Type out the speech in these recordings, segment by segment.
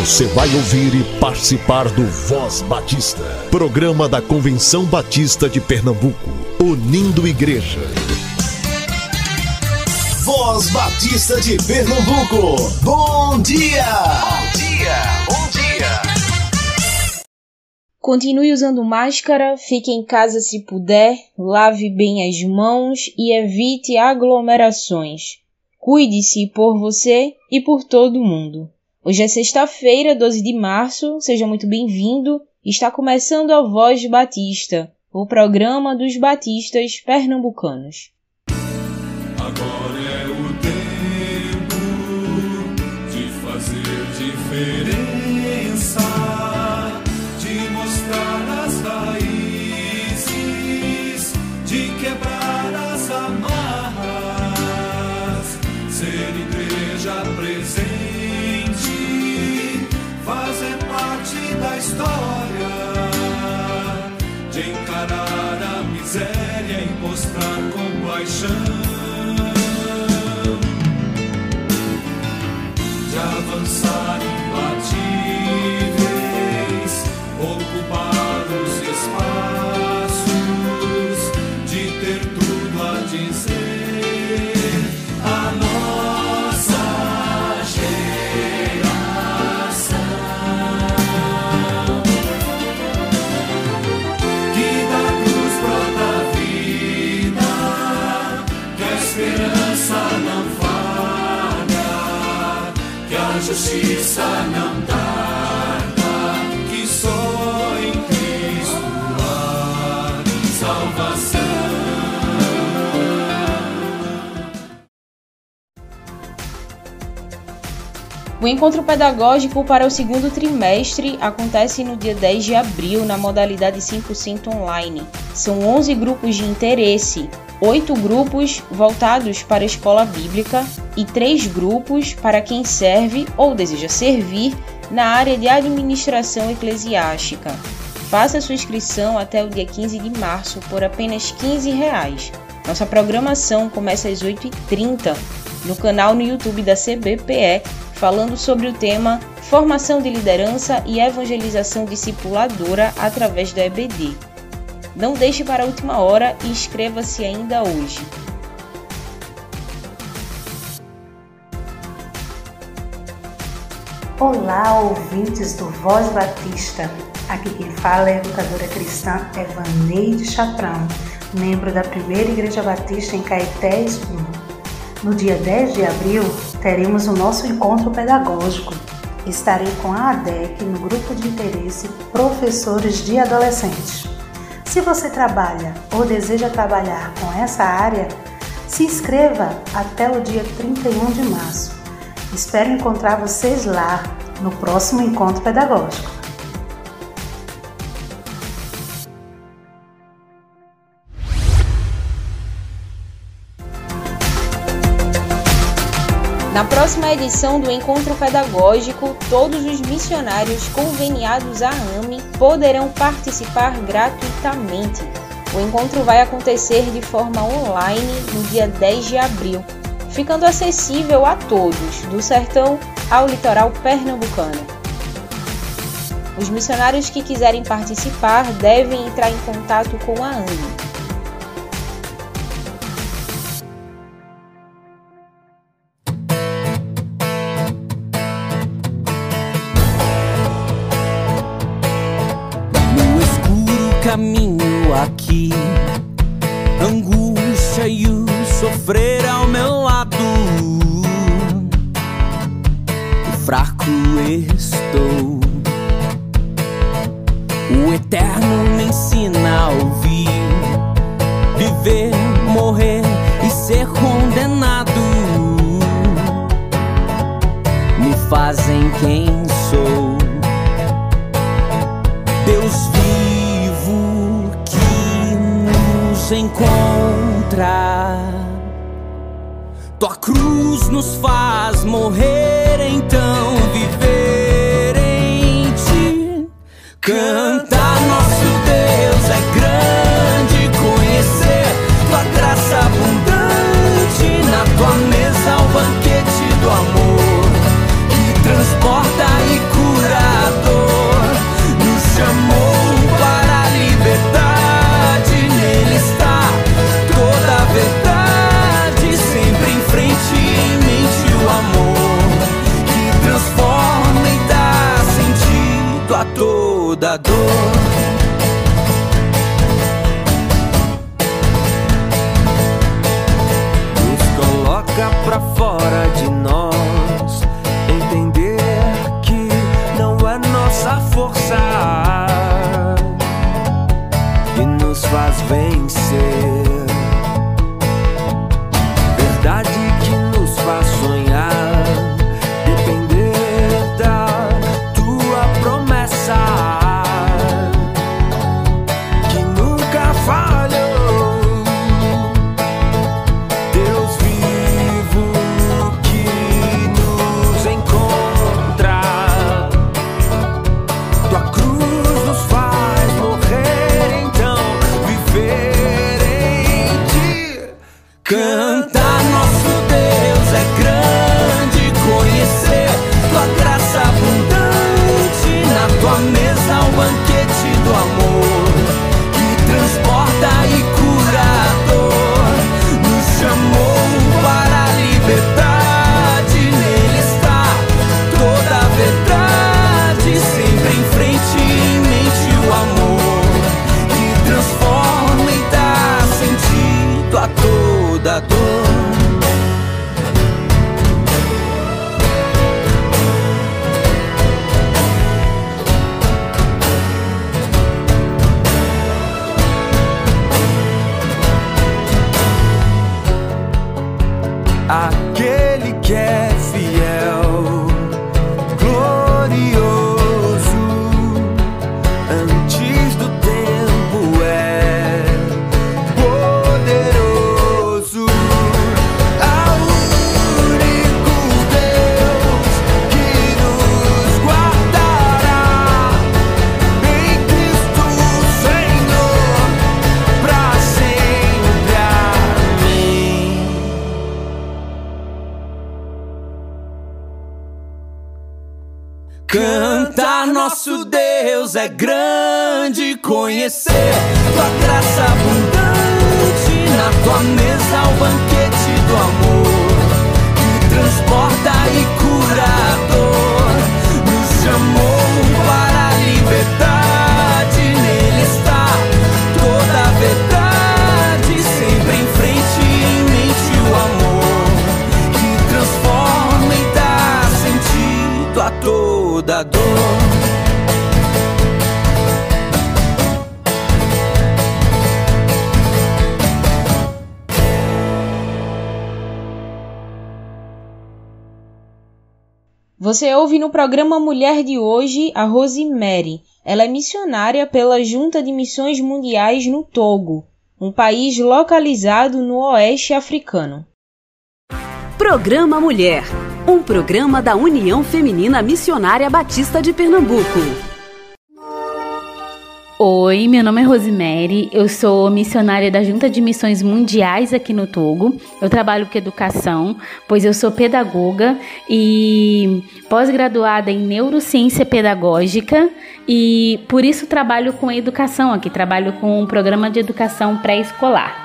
Você vai ouvir e participar do Voz Batista, programa da Convenção Batista de Pernambuco, unindo igreja. Voz Batista de Pernambuco, bom dia! Bom dia, bom dia! Continue usando máscara, fique em casa se puder, lave bem as mãos e evite aglomerações. Cuide-se por você e por todo mundo. Hoje é sexta-feira, 12 de março, seja muito bem-vindo. Está começando a Voz Batista, o programa dos batistas pernambucanos. Agora é o tempo de fazer diferença, de mostrar as raízes, de quebrar as amarras, sun. Justiça não tarda, que só em Cristo há salvação. O encontro pedagógico para o segundo trimestre acontece no dia 10 de abril na modalidade 100% online. São 11 grupos de interesse, 8 grupos voltados para a escola bíblica e 3 grupos para quem serve ou deseja servir na área de administração eclesiástica. Faça sua inscrição até o dia 15 de março por apenas 15 reais. Nossa programação começa às 8h30 no canal no YouTube da CBPE, falando sobre o tema Formação de Liderança e Evangelização Discipuladora através da EBD. Não deixe para a última hora e inscreva-se ainda hoje. Olá, ouvintes do Voz Batista. Aqui quem fala é a educadora cristã Evaneide Chaprão, membro da Primeira Igreja Batista em Caetés 1. No dia 10 de abril, teremos o nosso encontro pedagógico. Estarei com a ADEC no grupo de interesse Professores de Adolescentes. Se você trabalha ou deseja trabalhar com essa área, se inscreva até o dia 31 de março. Espero encontrar vocês lá no próximo encontro pedagógico. Na próxima edição do Encontro Pedagógico, todos os missionários conveniados à AME poderão participar gratuitamente. O encontro vai acontecer de forma online no dia 10 de abril, ficando acessível a todos, do sertão ao litoral pernambucano. Os missionários que quiserem participar devem entrar em contato com a AME. Fazem quem sou. Deus vivo que nos encontra. Tua cruz nos faz morrer, então viver em ti. Nosso Deus é grande, conhecer tua graça abundante na tua mesa o banquete do amor que transporta e cura a dor. Nos chamou para a liberdade, nele está toda a verdade, sempre em frente em mente o amor que transforma e dá sentido a toda dor. Você ouve no programa Mulher de hoje a Rosemary. Ela é missionária pela Junta de Missões Mundiais no Togo, um país localizado no oeste africano. Programa Mulher, um programa da União Feminina Missionária Batista de Pernambuco. Oi, meu nome é Rosemary, eu sou missionária da Junta de Missões Mundiais aqui no Togo. Eu trabalho com educação, pois eu sou pedagoga e pós-graduada em neurociência pedagógica e por isso trabalho com educação aqui, trabalho com um programa de educação pré-escolar.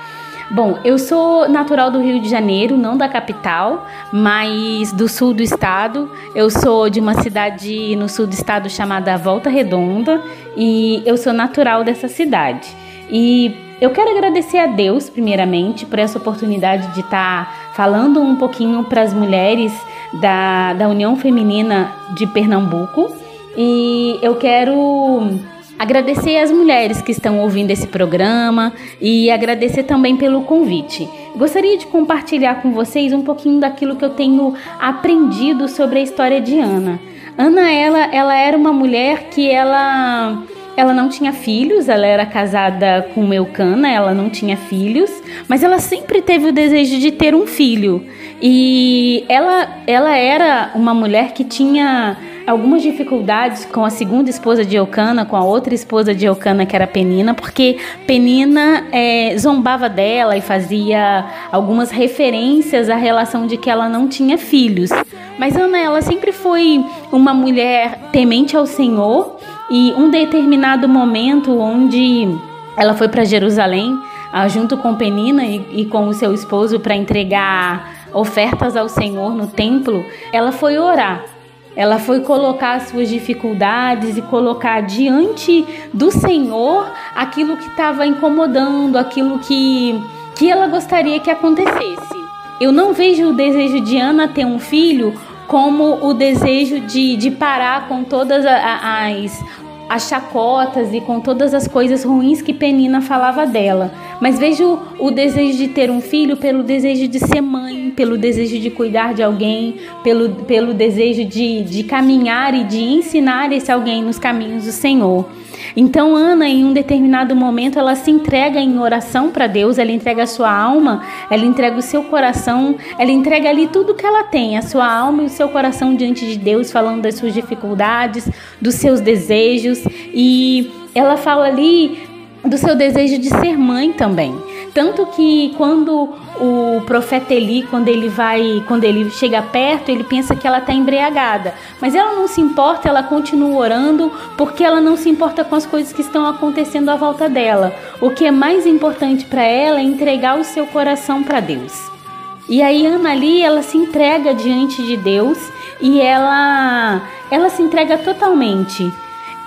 Bom, eu sou natural do Rio de Janeiro, não da capital, mas do sul do estado. Eu sou de uma cidade no sul do estado chamada Volta Redonda e eu sou natural dessa cidade. E eu quero agradecer a Deus, primeiramente, por essa oportunidade de estar falando um pouquinho para as mulheres da, da União Feminina de Pernambuco. E eu quero Agradecer às mulheres que estão ouvindo esse programa e agradecer também pelo convite. Gostaria de compartilhar com vocês um pouquinho daquilo que eu tenho aprendido sobre a história de Ana. Ana, ela, ela era uma mulher que ela ela não tinha filhos, ela era casada com Eucana, ela não tinha filhos, mas ela sempre teve o desejo de ter um filho. E ela, ela era uma mulher que tinha algumas dificuldades com a segunda esposa de Eucana, com a outra esposa de Eucana, que era Penina, porque Penina é, zombava dela e fazia algumas referências à relação de que ela não tinha filhos. Mas Ana, ela sempre foi uma mulher temente ao Senhor e um determinado momento onde ela foi para Jerusalém, ah, junto com Penina e, e com o seu esposo para entregar ofertas ao Senhor no templo, ela foi orar. Ela foi colocar as suas dificuldades e colocar diante do Senhor aquilo que estava incomodando, aquilo que, que ela gostaria que acontecesse. Eu não vejo o desejo de Ana ter um filho como o desejo de, de parar com todas as, as chacotas e com todas as coisas ruins que Penina falava dela. Mas vejo o desejo de ter um filho pelo desejo de ser mãe, pelo desejo de cuidar de alguém, pelo, pelo desejo de, de caminhar e de ensinar esse alguém nos caminhos do Senhor. Então Ana, em um determinado momento, ela se entrega em oração para Deus, ela entrega a sua alma, ela entrega o seu coração, ela entrega ali tudo que ela tem, a sua alma e o seu coração diante de Deus, falando das suas dificuldades, dos seus desejos e ela fala ali do seu desejo de ser mãe também. Tanto que quando o profeta Eli, quando ele vai, quando ele chega perto, ele pensa que ela está embriagada. Mas ela não se importa, ela continua orando, porque ela não se importa com as coisas que estão acontecendo à volta dela. O que é mais importante para ela é entregar o seu coração para Deus. E aí Ana ali, ela se entrega diante de Deus e ela ela se entrega totalmente.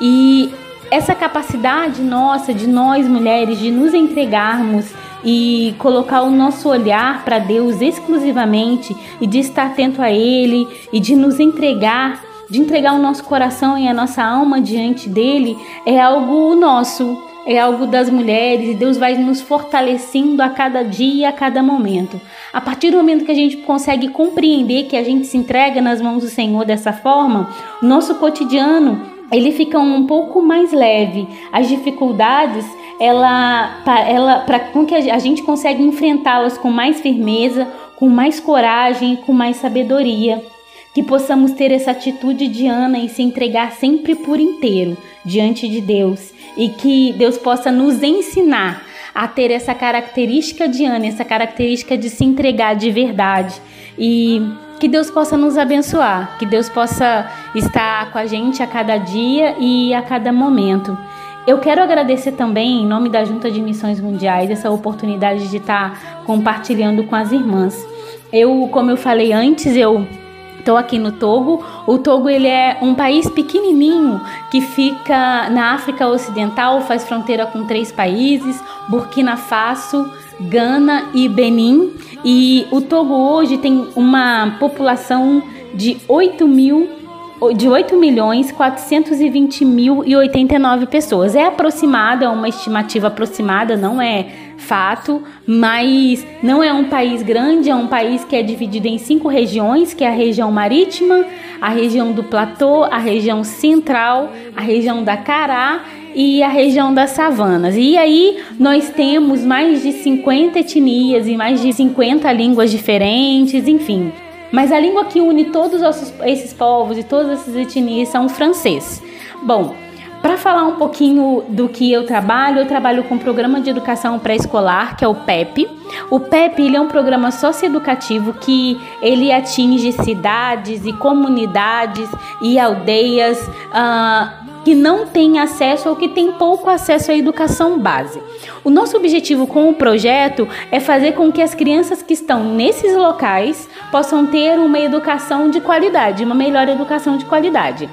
E essa capacidade nossa, de nós mulheres, de nos entregarmos e colocar o nosso olhar para Deus exclusivamente e de estar atento a Ele e de nos entregar, de entregar o nosso coração e a nossa alma diante dele, é algo nosso, é algo das mulheres e Deus vai nos fortalecendo a cada dia, a cada momento. A partir do momento que a gente consegue compreender que a gente se entrega nas mãos do Senhor dessa forma, nosso cotidiano ele fica um pouco mais leve. As dificuldades, ela, ela para com que a gente consegue enfrentá-las com mais firmeza, com mais coragem, com mais sabedoria. Que possamos ter essa atitude de Ana e se entregar sempre por inteiro diante de Deus e que Deus possa nos ensinar a ter essa característica de Ana, essa característica de se entregar de verdade e que Deus possa nos abençoar, que Deus possa estar com a gente a cada dia e a cada momento. Eu quero agradecer também, em nome da Junta de Missões Mundiais, essa oportunidade de estar compartilhando com as irmãs. Eu, como eu falei antes, eu Estou aqui no Togo. O Togo ele é um país pequenininho que fica na África Ocidental, faz fronteira com três países: Burkina Faso, Gana e Benin. E o Togo hoje tem uma população de 8 mil de 8 milhões 420 mil e 89 pessoas. É aproximada, é uma estimativa aproximada, não é fato, mas não é um país grande, é um país que é dividido em cinco regiões, que é a região marítima, a região do platô, a região central, a região da Cará e a região das savanas. E aí nós temos mais de 50 etnias e mais de 50 línguas diferentes, enfim. Mas a língua que une todos esses povos e todas essas etnias são o francês. Bom, para falar um pouquinho do que eu trabalho, eu trabalho com o Programa de Educação Pré-Escolar, que é o PEP. O PEP ele é um programa socioeducativo que ele atinge cidades e comunidades e aldeias uh, que não têm acesso ou que têm pouco acesso à educação base. O nosso objetivo com o projeto é fazer com que as crianças que estão nesses locais possam ter uma educação de qualidade, uma melhor educação de qualidade.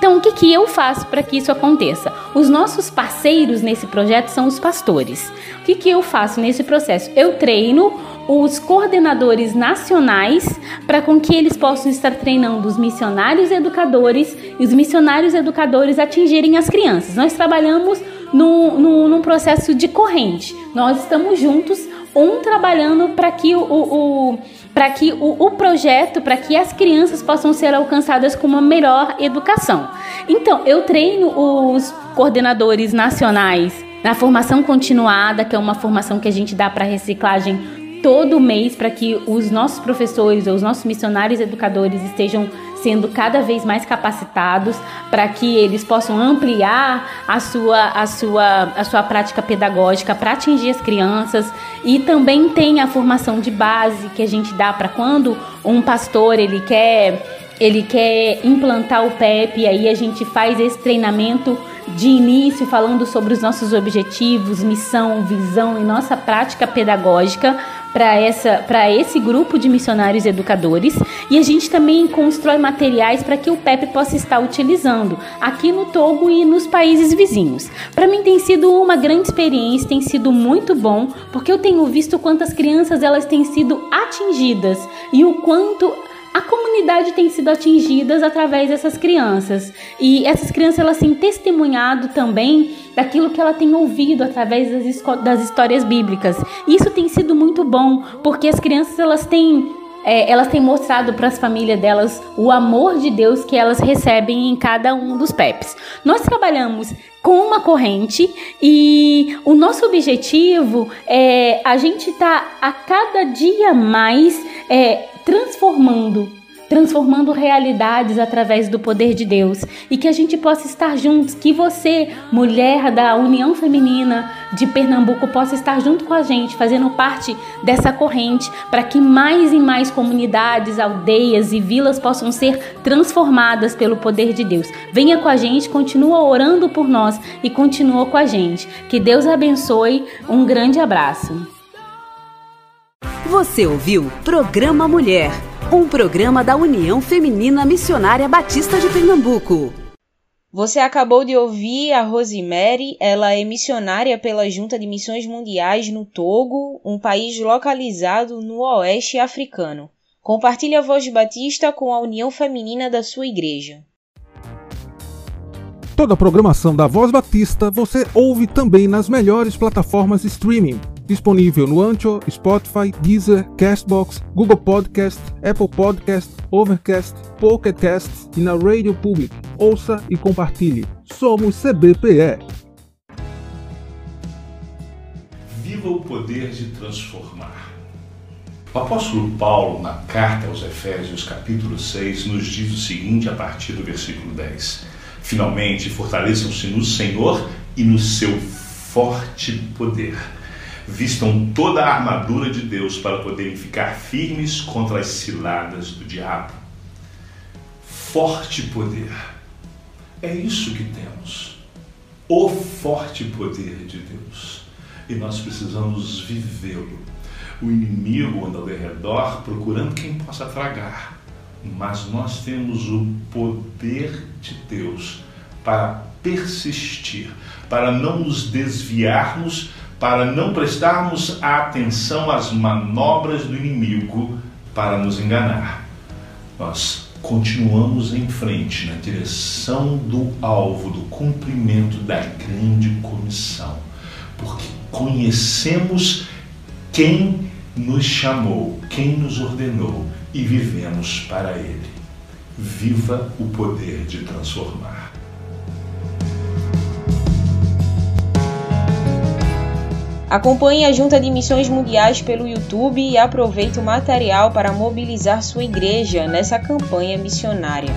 Então, o que, que eu faço para que isso aconteça? Os nossos parceiros nesse projeto são os pastores. O que, que eu faço nesse processo? Eu treino os coordenadores nacionais para com que eles possam estar treinando os missionários educadores e os missionários educadores atingirem as crianças. Nós trabalhamos no, no, num processo de corrente. Nós estamos juntos, um trabalhando para que o, o para que o, o projeto, para que as crianças possam ser alcançadas com uma melhor educação. Então, eu treino os coordenadores nacionais na formação continuada, que é uma formação que a gente dá para reciclagem todo mês para que os nossos professores ou os nossos missionários educadores estejam sendo cada vez mais capacitados para que eles possam ampliar a sua, a sua, a sua prática pedagógica para atingir as crianças e também tem a formação de base que a gente dá para quando um pastor ele quer ele quer implantar o PEP aí a gente faz esse treinamento de início falando sobre os nossos objetivos, missão, visão e nossa prática pedagógica para esse grupo de missionários educadores e a gente também constrói materiais para que o PEP possa estar utilizando aqui no Togo e nos países vizinhos. Para mim tem sido uma grande experiência, tem sido muito bom, porque eu tenho visto quantas crianças elas têm sido atingidas e o quanto a comunidade tem sido atingida através dessas crianças. E essas crianças elas têm testemunhado também daquilo que ela tem ouvido através das, das histórias bíblicas. Isso tem sido muito bom, porque as crianças elas têm é, elas têm mostrado para as famílias delas o amor de Deus que elas recebem em cada um dos PEPs. Nós trabalhamos com uma corrente e o nosso objetivo é a gente tá a cada dia mais é, transformando transformando realidades através do poder de Deus e que a gente possa estar juntos, que você, mulher da União Feminina de Pernambuco, possa estar junto com a gente, fazendo parte dessa corrente, para que mais e mais comunidades, aldeias e vilas possam ser transformadas pelo poder de Deus. Venha com a gente, continua orando por nós e continua com a gente. Que Deus abençoe. Um grande abraço. Você ouviu Programa Mulher, um programa da União Feminina Missionária Batista de Pernambuco. Você acabou de ouvir a Rosemary, ela é missionária pela Junta de Missões Mundiais no Togo, um país localizado no oeste africano. Compartilhe a voz de Batista com a União Feminina da sua igreja. Toda a programação da Voz Batista você ouve também nas melhores plataformas de streaming disponível no Ancho, Spotify, Deezer, Castbox, Google Podcast, Apple Podcast, Overcast, Pocket Cast e na Radio Public. Ouça e compartilhe. Somos CBPE. Viva o poder de transformar. O apóstolo Paulo, na carta aos Efésios, capítulo 6, nos diz o seguinte a partir do versículo 10: Finalmente, fortaleçam-se no Senhor e no seu forte poder vistam toda a armadura de Deus para poderem ficar firmes contra as ciladas do diabo. Forte poder. É isso que temos. O forte poder de Deus. E nós precisamos vivê-lo. O inimigo anda ao redor procurando quem possa tragar. Mas nós temos o poder de Deus para persistir, para não nos desviarmos para não prestarmos atenção às manobras do inimigo para nos enganar. Nós continuamos em frente na direção do alvo, do cumprimento da grande comissão, porque conhecemos quem nos chamou, quem nos ordenou e vivemos para Ele. Viva o poder de transformar. Acompanhe a Junta de Missões Mundiais pelo YouTube e aproveite o material para mobilizar sua igreja nessa campanha missionária.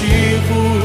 Para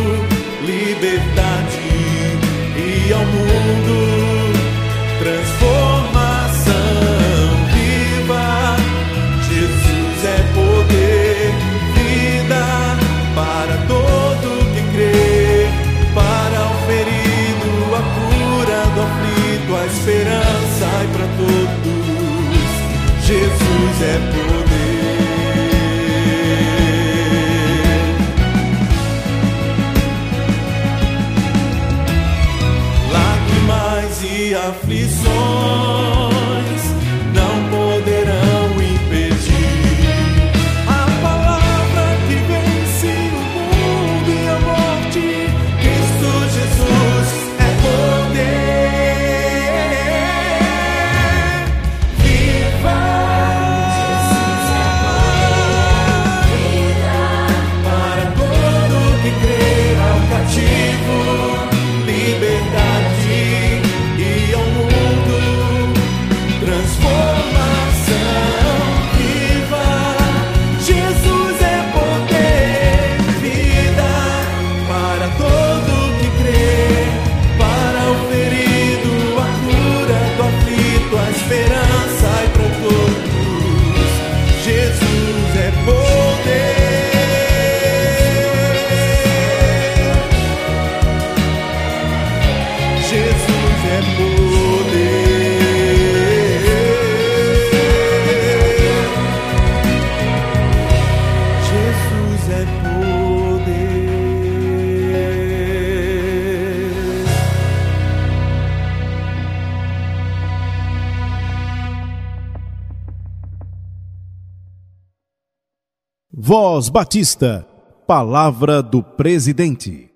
Voz Batista, Palavra do Presidente.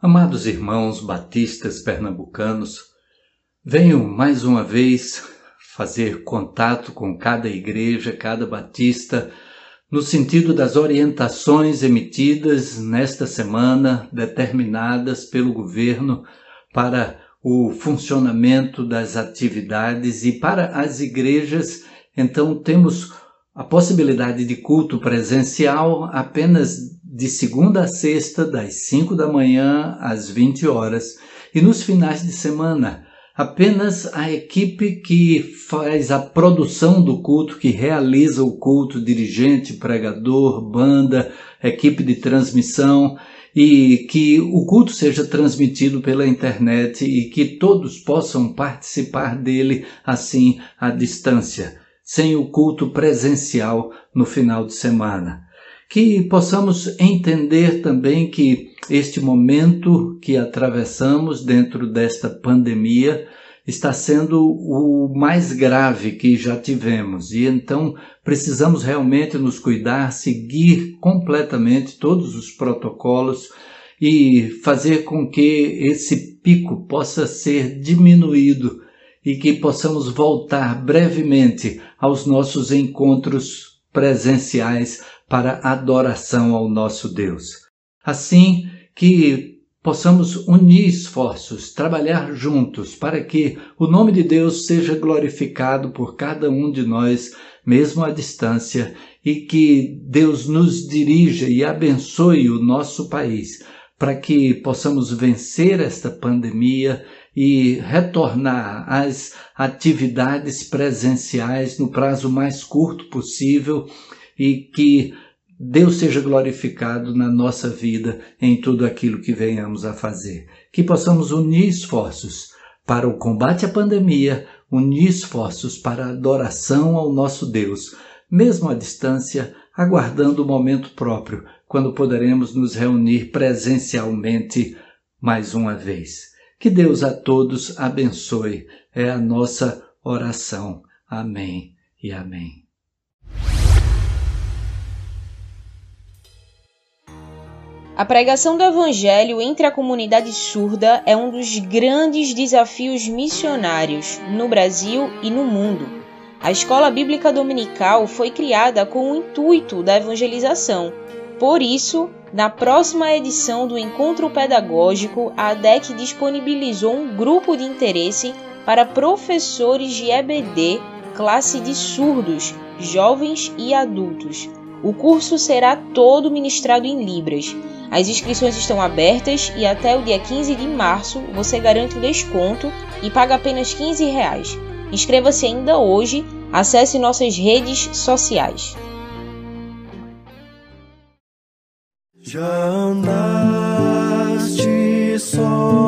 Amados irmãos batistas pernambucanos, venho mais uma vez fazer contato com cada igreja, cada batista, no sentido das orientações emitidas nesta semana, determinadas pelo governo para o funcionamento das atividades e para as igrejas. Então, temos a possibilidade de culto presencial apenas de segunda a sexta, das 5 da manhã às 20 horas, e nos finais de semana, apenas a equipe que faz a produção do culto, que realiza o culto, dirigente, pregador, banda, equipe de transmissão, e que o culto seja transmitido pela internet e que todos possam participar dele assim à distância sem o culto presencial no final de semana. Que possamos entender também que este momento que atravessamos dentro desta pandemia está sendo o mais grave que já tivemos e então precisamos realmente nos cuidar, seguir completamente todos os protocolos e fazer com que esse pico possa ser diminuído e que possamos voltar brevemente aos nossos encontros presenciais para adoração ao nosso Deus. Assim que possamos unir esforços, trabalhar juntos para que o nome de Deus seja glorificado por cada um de nós, mesmo à distância, e que Deus nos dirija e abençoe o nosso país, para que possamos vencer esta pandemia e retornar às atividades presenciais no prazo mais curto possível e que Deus seja glorificado na nossa vida em tudo aquilo que venhamos a fazer. Que possamos unir esforços para o combate à pandemia, unir esforços para a adoração ao nosso Deus, mesmo à distância, aguardando o momento próprio, quando poderemos nos reunir presencialmente mais uma vez. Que Deus a todos abençoe. É a nossa oração. Amém e amém. A pregação do Evangelho entre a comunidade surda é um dos grandes desafios missionários no Brasil e no mundo. A Escola Bíblica Dominical foi criada com o intuito da evangelização. Por isso, na próxima edição do Encontro Pedagógico, a ADEC disponibilizou um grupo de interesse para professores de EBD, classe de surdos, jovens e adultos. O curso será todo ministrado em Libras. As inscrições estão abertas e até o dia 15 de março você garante o desconto e paga apenas 15 reais. Inscreva-se ainda hoje, acesse nossas redes sociais. Já andaste só